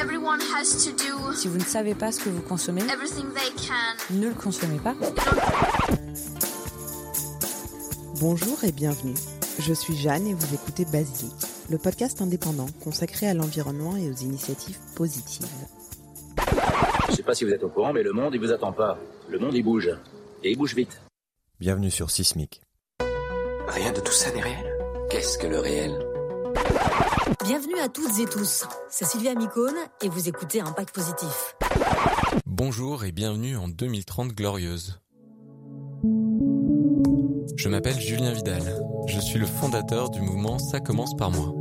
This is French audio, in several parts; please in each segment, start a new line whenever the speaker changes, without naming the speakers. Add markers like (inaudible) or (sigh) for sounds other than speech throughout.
Everyone has to do
Si vous ne savez pas ce que vous consommez,
everything they can.
ne le consommez pas.
Bonjour et bienvenue. Je suis Jeanne et vous écoutez Basilic, le podcast indépendant consacré à l'environnement et aux initiatives positives.
Je sais pas si vous êtes au courant, mais le monde, il vous attend pas. Le monde, il bouge. Et il bouge vite.
Bienvenue sur Sismic.
Rien de tout ça n'est réel. Qu'est-ce que le réel?
Bienvenue à toutes et tous, c'est Sylvia Micone et vous écoutez Impact Positif.
Bonjour et bienvenue en 2030 glorieuse. Je m'appelle Julien Vidal. Je suis le fondateur du mouvement Ça commence par moi.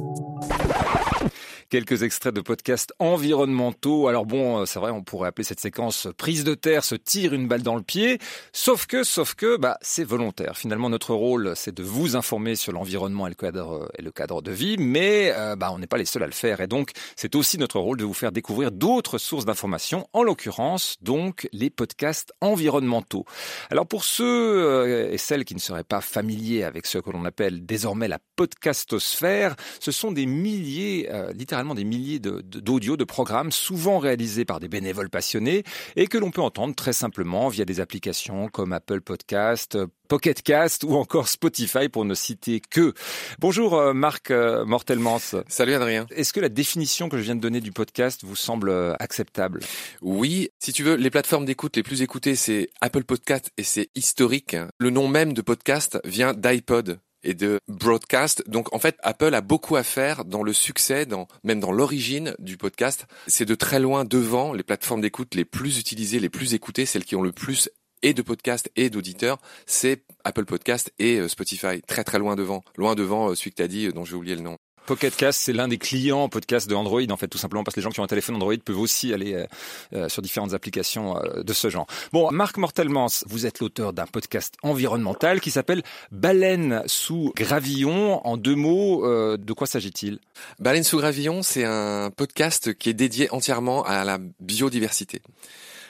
Quelques extraits de podcasts environnementaux. Alors bon, euh, c'est vrai, on pourrait appeler cette séquence prise de terre, se tire une balle dans le pied. Sauf que, sauf que, bah, c'est volontaire. Finalement, notre rôle, c'est de vous informer sur l'environnement et le cadre, de vie, mais euh, bah, on n'est pas les seuls à le faire. Et donc, c'est aussi notre rôle de vous faire découvrir d'autres sources d'informations, en l'occurrence, donc, les podcasts environnementaux. Alors, pour ceux euh, et celles qui ne seraient pas familiers avec ce que l'on appelle désormais la podcastosphère, ce sont des milliers, euh, littéralement des milliers d'audios, de, d'audios, de programmes, souvent réalisés par des bénévoles passionnés et que l'on peut entendre très simplement via des applications comme Apple Podcast, Pocket Cast ou encore Spotify pour ne citer que. Bonjour euh, Marc euh, Mortelmans.
Salut Adrien.
Est-ce que la définition que je viens de donner du podcast vous semble euh, acceptable?
Oui, si tu veux, les plateformes d'écoute les plus écoutées, c'est Apple Podcast et c'est historique. Le nom même de podcast vient d'iPod et de broadcast. Donc en fait, Apple a beaucoup à faire dans le succès, dans, même dans l'origine du podcast. C'est de très loin devant les plateformes d'écoute les plus utilisées, les plus écoutées, celles qui ont le plus et de podcasts et d'auditeurs, c'est Apple Podcast et Spotify, très très loin devant, loin devant celui que tu as dit, dont j'ai oublié le nom.
Pocket Cast, c'est l'un des clients podcast de Android, en fait, tout simplement parce que les gens qui ont un téléphone Android peuvent aussi aller euh, sur différentes applications euh, de ce genre. Bon, Marc Mortelmans, vous êtes l'auteur d'un podcast environnemental qui s'appelle Baleine sous gravillon. En deux mots, euh, de quoi s'agit-il?
Baleine sous gravillon, c'est un podcast qui est dédié entièrement à la biodiversité.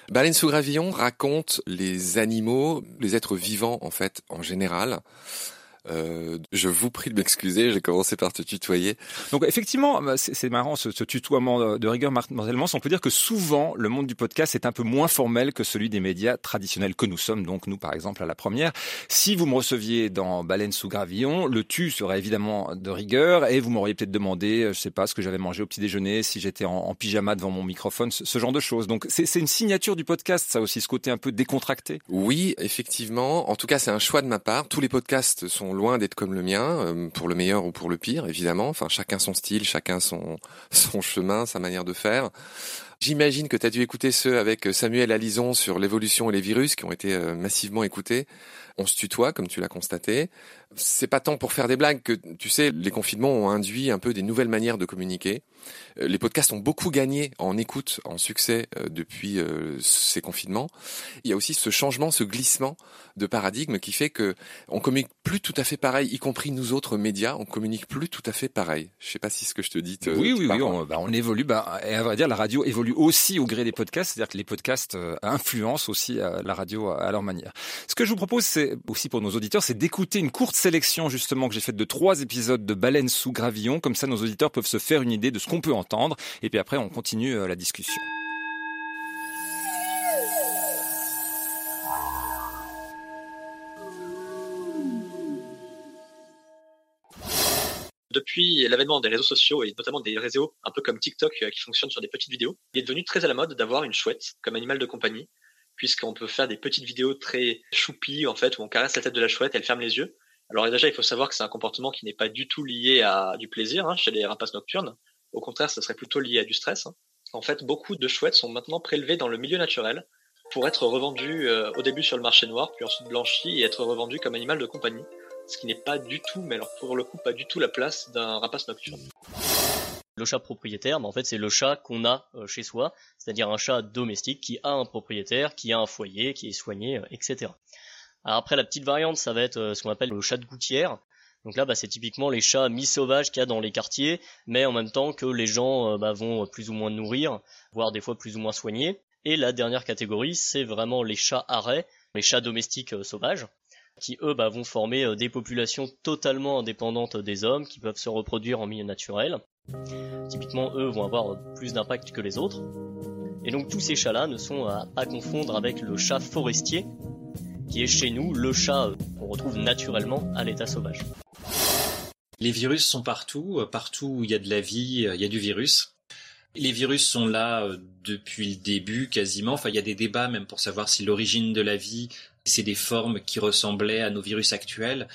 Baleine sous gravillon raconte les animaux, les êtres vivants en fait en général. Euh, je vous prie de m'excuser, j'ai commencé par te tutoyer.
Donc effectivement, c'est marrant ce, ce, tutoiement de rigueur mortellement. On peut dire que souvent le monde du podcast est un peu moins formel que celui des médias traditionnels que nous sommes. Donc nous, par exemple, à la première, si vous me receviez dans Baleine sous gravillon, le tu serait évidemment de rigueur et vous m'auriez peut-être demandé, je sais pas, ce que j'avais mangé au petit déjeuner, si j'étais en, en, pyjama devant mon microphone, ce, ce genre de choses. Donc c'est une signature du podcast, ça aussi, ce côté un peu décontracté.
Oui, effectivement. En tout cas, c'est un choix de ma part. Tous les podcasts sont loin d'être comme le mien, pour le meilleur ou pour le pire, évidemment. Enfin, chacun son style, chacun son, (laughs) son chemin, sa manière de faire. J'imagine que tu as dû écouter ceux avec Samuel Alison sur l'évolution et les virus qui ont été massivement écoutés. On se tutoie, comme tu l'as constaté. C'est pas tant pour faire des blagues que, tu sais, les confinements ont induit un peu des nouvelles manières de communiquer. Les podcasts ont beaucoup gagné en écoute, en succès depuis ces confinements. Il y a aussi ce changement, ce glissement de paradigme qui fait que on communique plus tout à fait pareil, y compris nous autres médias, on communique plus tout à fait pareil. Je sais pas si ce que je te dis. Te,
oui,
te
oui, oui, on, bah, on, évolue. Bah, et à vrai dire, la radio évolue aussi au gré des podcasts, c'est-à-dire que les podcasts euh, influencent aussi euh, la radio à leur manière. Ce que je vous propose, c'est aussi pour nos auditeurs, c'est d'écouter une courte sélection justement que j'ai faite de trois épisodes de Baleine sous gravillon. Comme ça, nos auditeurs peuvent se faire une idée de ce qu'on peut entendre. Et puis après, on continue euh, la discussion.
depuis l'avènement des réseaux sociaux et notamment des réseaux un peu comme TikTok qui fonctionnent sur des petites vidéos, il est devenu très à la mode d'avoir une chouette comme animal de compagnie, puisqu'on peut faire des petites vidéos très choupies en fait où on caresse la tête de la chouette, elle ferme les yeux. Alors déjà, il faut savoir que c'est un comportement qui n'est pas du tout lié à du plaisir hein, chez les rapaces nocturnes. Au contraire, ça serait plutôt lié à du stress. Hein. En fait, beaucoup de chouettes sont maintenant prélevées dans le milieu naturel pour être revendues euh, au début sur le marché noir, puis ensuite blanchies et être revendues comme animal de compagnie ce qui n'est pas du tout, mais alors pour le coup, pas du tout la place d'un rapace nocturne.
Le chat propriétaire, mais en fait, c'est le chat qu'on a euh, chez soi, c'est-à-dire un chat domestique qui a un propriétaire, qui a un foyer, qui est soigné, euh, etc. Après, la petite variante, ça va être euh, ce qu'on appelle le chat de gouttière. Donc là, bah, c'est typiquement les chats mi-sauvages qu'il y a dans les quartiers, mais en même temps que les gens bah, vont plus ou moins nourrir, voire des fois plus ou moins soigner. Et la dernière catégorie, c'est vraiment les chats arrêts, les chats domestiques sauvages. qui eux bah, vont former des populations totalement indépendantes des hommes, qui peuvent se reproduire en milieu naturel. Typiquement, eux vont avoir plus d'impact que les autres. Et donc tous ces chats-là ne sont à pas confondre avec le chat forestier, qui est chez nous le chat qu'on retrouve naturellement à l'état sauvage.
Les virus sont partout, partout où il y a de la vie, il y a du virus. Les virus sont là depuis le début quasiment. Enfin, il y a des débats même pour savoir si l'origine de la vie, c'est des formes qui ressemblaient à nos virus actuels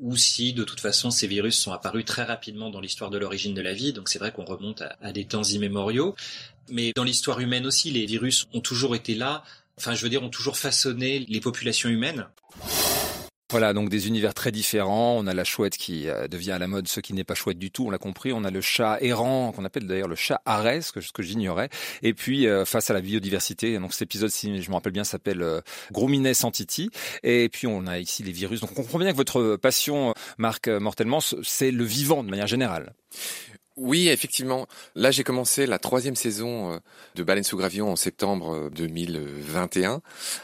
ou si de toute façon ces virus sont apparus très rapidement dans l'histoire de l'origine de la vie. Donc c'est vrai qu'on remonte à, à, des temps immémoriaux. Mais dans l'histoire humaine aussi, les virus ont toujours été là. Enfin, je veux dire, ont toujours façonné les populations humaines.
Voilà, donc des univers très différents. On a la chouette qui euh, devient à la mode, ce qui n'est pas chouette du tout, on l'a compris. On a le chat errant, qu'on appelle d'ailleurs le chat Arès, que, ce que j'ignorais. Et puis, euh, face à la biodiversité, donc cet épisode, si je me rappelle bien, s'appelle euh, Gromines Santiti. Et puis, on a ici les virus. Donc, on comprend bien que votre passion, Marc Mortellement, c'est le vivant de manière générale.
Oui, effectivement. Là, j'ai commencé la troisième saison euh, de Baleine sous Gravillon en septembre 2021. Euh,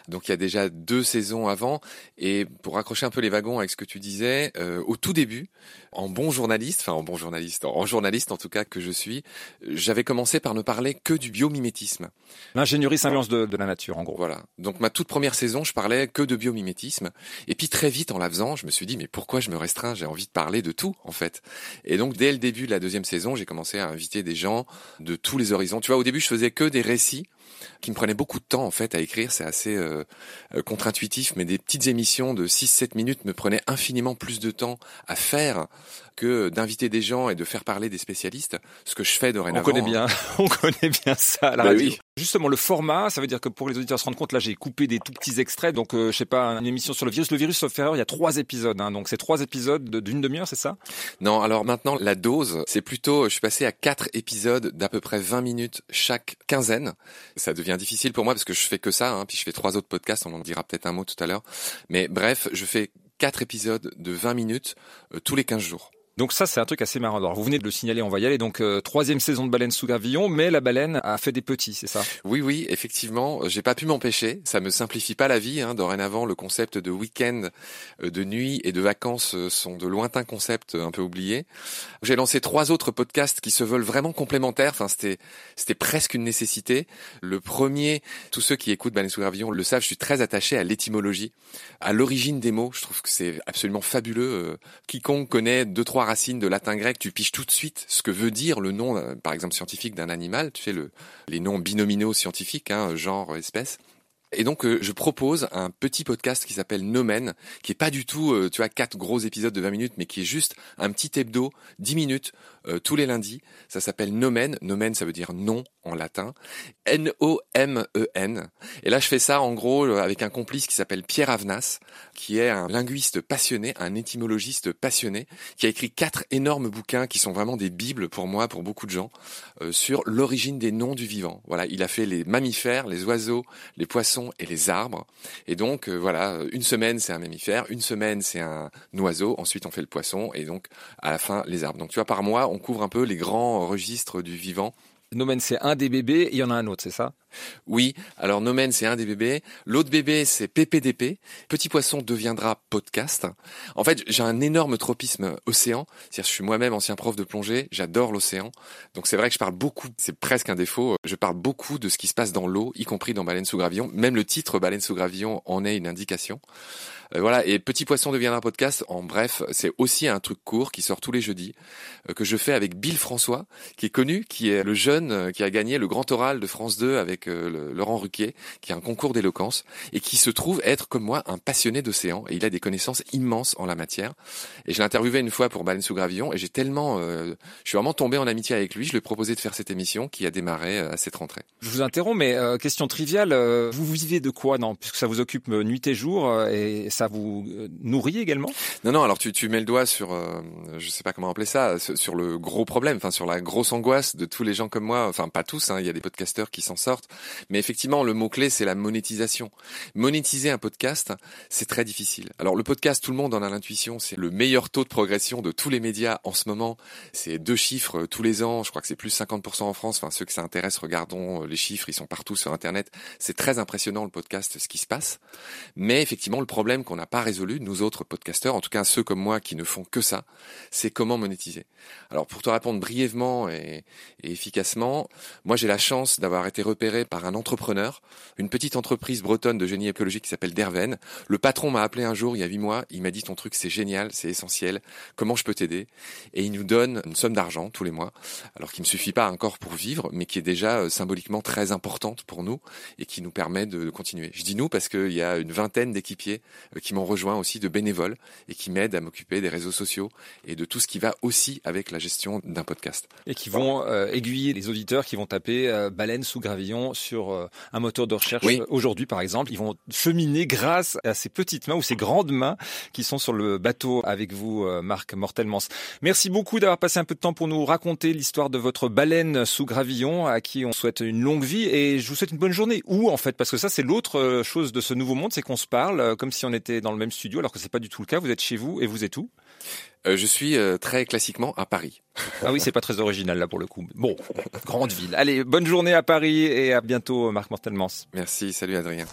Donc, il y a déjà deux saisons avant. Et pour raccrocher un peu les wagons avec ce que tu disais, euh, au tout début, en bon journaliste, enfin en bon journaliste, en journaliste en tout cas que je suis, j'avais commencé par ne parler que du biomimétisme.
L'ingénierie symbiose de, de, la nature, en gros.
Voilà. Donc ma toute première saison, je parlais que de biomimétisme. Et puis très vite, en la faisant, je me suis dit, mais pourquoi je me restreins? J'ai envie de parler de tout, en fait. Et donc dès le début de la deuxième saison, j'ai commencé à inviter des gens de tous les horizons. Tu vois, au début, je faisais que des récits qui me prenaient beaucoup de temps en fait à écrire, c'est assez euh, contre-intuitif, mais des petites émissions de 6-7 minutes me prenaient infiniment plus de temps à faire que d'inviter des gens et de faire parler des spécialistes, ce que je fais dorénavant.
On connaît bien, (laughs) on connaît bien ça à la
bah
radio.
Oui.
Justement, le format, ça veut dire que pour les auditeurs se rendre compte, là j'ai coupé des tout petits extraits, donc euh, je sais pas, une émission sur le virus. Le virus, sauf erreur, il y a trois épisodes, hein, donc c'est trois épisodes d'une demi-heure, c'est ça?
Non, alors maintenant la dose, c'est plutôt, je suis passé à quatre épisodes d'à peu près 20 minutes chaque quinzaine. Ça devient difficile pour moi parce que je fais que ça, hein, puis je fais trois autres podcasts, on en dira peut-être un mot tout à l'heure. Mais bref, je fais quatre épisodes de 20 minutes euh, tous les 15 jours.
Donc ça, c'est un truc assez marrant. Alors, vous venez de le signaler, on va y aller. Donc, euh, troisième saison de Baleine sous gravillon, mais la baleine a fait des petits, c'est ça?
Oui, oui, effectivement. J'ai pas pu m'empêcher. Ça me simplifie pas la vie. Hein. Dorénavant, le concept de week-end, euh, de nuit et de vacances euh, sont de lointains concepts un peu oubliés. J'ai lancé trois autres podcasts qui se veulent vraiment complémentaires. Enfin, c'était c'était presque une nécessité. Le premier, tous ceux qui écoutent Baleine sous gravillon le savent. Je suis très attaché à l'étymologie, à l'origine des mots. Je trouve que c'est absolument fabuleux. Quiconque connaît deux trois racines de latin grec, tu piches tout de suite ce que veut dire le nom, euh, par exemple scientifique d'un animal. Tu sais le, les noms binominaux scientifiques, hein, genre, espèce. Et donc euh, je propose un petit podcast qui s'appelle Nomen, qui est pas du tout, euh, tu vois, quatre gros épisodes de 20 minutes, mais qui est juste un petit hebdo, 10 minutes, euh, tous les lundis. Ça s'appelle Nomen. Nomen, ça veut dire non en latin. N-O-M-E-N. Et là, je fais ça en gros avec un complice qui s'appelle Pierre Avenas, qui est un linguiste passionné, un étymologiste passionné, qui a écrit quatre énormes bouquins qui sont vraiment des bibles pour moi, pour beaucoup de gens, sur l'origine des noms du vivant. Voilà, il a fait les mammifères, les oiseaux, les poissons et les arbres. Et donc euh, voilà, une semaine c'est un mammifère, une semaine c'est un oiseau, ensuite on fait le poisson et donc à la fin les arbres. Donc tu vois par mois on couvre un peu les grands registres du vivant.
Nomen c'est un des bébés, il y en a un autre, c'est ça?
Oui, alors Nomen c'est un des bébés, l'autre bébé c'est PPDP, Petit Poisson deviendra podcast. En fait j'ai un énorme tropisme océan, c'est-à-dire je suis moi-même ancien prof de plongée, j'adore l'océan, donc c'est vrai que je parle beaucoup, c'est presque un défaut, je parle beaucoup de ce qui se passe dans l'eau, y compris dans Baleine sous gravillon, même le titre Baleine sous gravillon en est une indication. Euh, voilà, et Petit Poisson deviendra podcast, en bref, c'est aussi un truc court qui sort tous les jeudis, euh, que je fais avec Bill François, qui est connu, qui est le jeune euh, qui a gagné le grand oral de France 2 avec le, Laurent Ruquier, qui est un concours d'éloquence, et qui se trouve être, comme moi, un passionné d'océan, et il a des connaissances immenses en la matière. Et je l'ai interviewé une fois pour Baleine sous Gravillon, et j'ai tellement, je suis vraiment tombé en amitié avec lui, je lui ai proposé de faire cette émission qui a démarré à cette rentrée.
Je vous interromps, mais question triviale, vous vivez de quoi, non? Puisque ça vous occupe nuit et jour, et ça vous nourrit également?
Non, non. Alors tu, tu mets le doigt sur, euh, je sais pas comment appeler ça, sur le gros problème, enfin sur la grosse angoisse de tous les gens comme moi. Enfin pas tous, hein, il y a des podcasteurs qui s'en sortent. Mais effectivement, le mot-clé, c'est la monétisation. Monétiser un podcast, c'est très difficile. Alors le podcast, tout le monde en a l'intuition, c'est le meilleur taux de progression de tous les médias en ce moment. C'est deux chiffres tous les ans, je crois que c'est plus 50% en France. Enfin, ceux que ça intéresse, regardons les chiffres, ils sont partout sur Internet. C'est très impressionnant le podcast, ce qui se passe. Mais effectivement, le problème qu'on n'a pas résolu, nous autres podcasteurs, en tout cas ceux comme moi qui ne font que ça, c'est comment monétiser. Alors pour te répondre brièvement et efficacement, moi j'ai la chance d'avoir été repéré par un entrepreneur, une petite entreprise bretonne de génie écologique qui s'appelle Derven. Le patron m'a appelé un jour il y a huit mois, il m'a dit ton truc c'est génial, c'est essentiel, comment je peux t'aider? Et il nous donne une somme d'argent tous les mois, alors qu'il ne suffit pas encore pour vivre, mais qui est déjà euh, symboliquement très importante pour nous et qui nous permet de continuer. Je dis nous parce qu'il y a une vingtaine d'équipiers euh, qui m'ont rejoint aussi de bénévoles et qui m'aident à m'occuper des réseaux sociaux et de tout ce qui va aussi avec la gestion d'un podcast.
Et qui vont euh, aiguiller les auditeurs qui vont taper baleine sous gravillon sur euh, un moteur de recherche
Oui.
aujourd'hui par exemple. Ils vont cheminer grâce à ces petites mains ou ces grandes mains qui sont sur le bateau avec vous, euh, Marc Mortelmans. Merci beaucoup d'avoir passé un peu de temps pour nous raconter l'histoire de votre baleine sous gravillon à qui on souhaite une longue vie et je vous souhaite une bonne journée. Où en fait? Parce que ça c'est l'autre euh, chose de ce nouveau monde, c'est qu'on se parle euh, comme si on était dans le même studio alors que c'est pas du tout le cas. Vous êtes chez vous et vous êtes où?
Euh, je suis euh, très classiquement à Paris.
Ah oui, c'est pas très original là pour le coup. Bon, (laughs) grande ville. Allez, bonne journée à Paris et à bientôt Marc Mortelmans.
Merci, salut Adrien.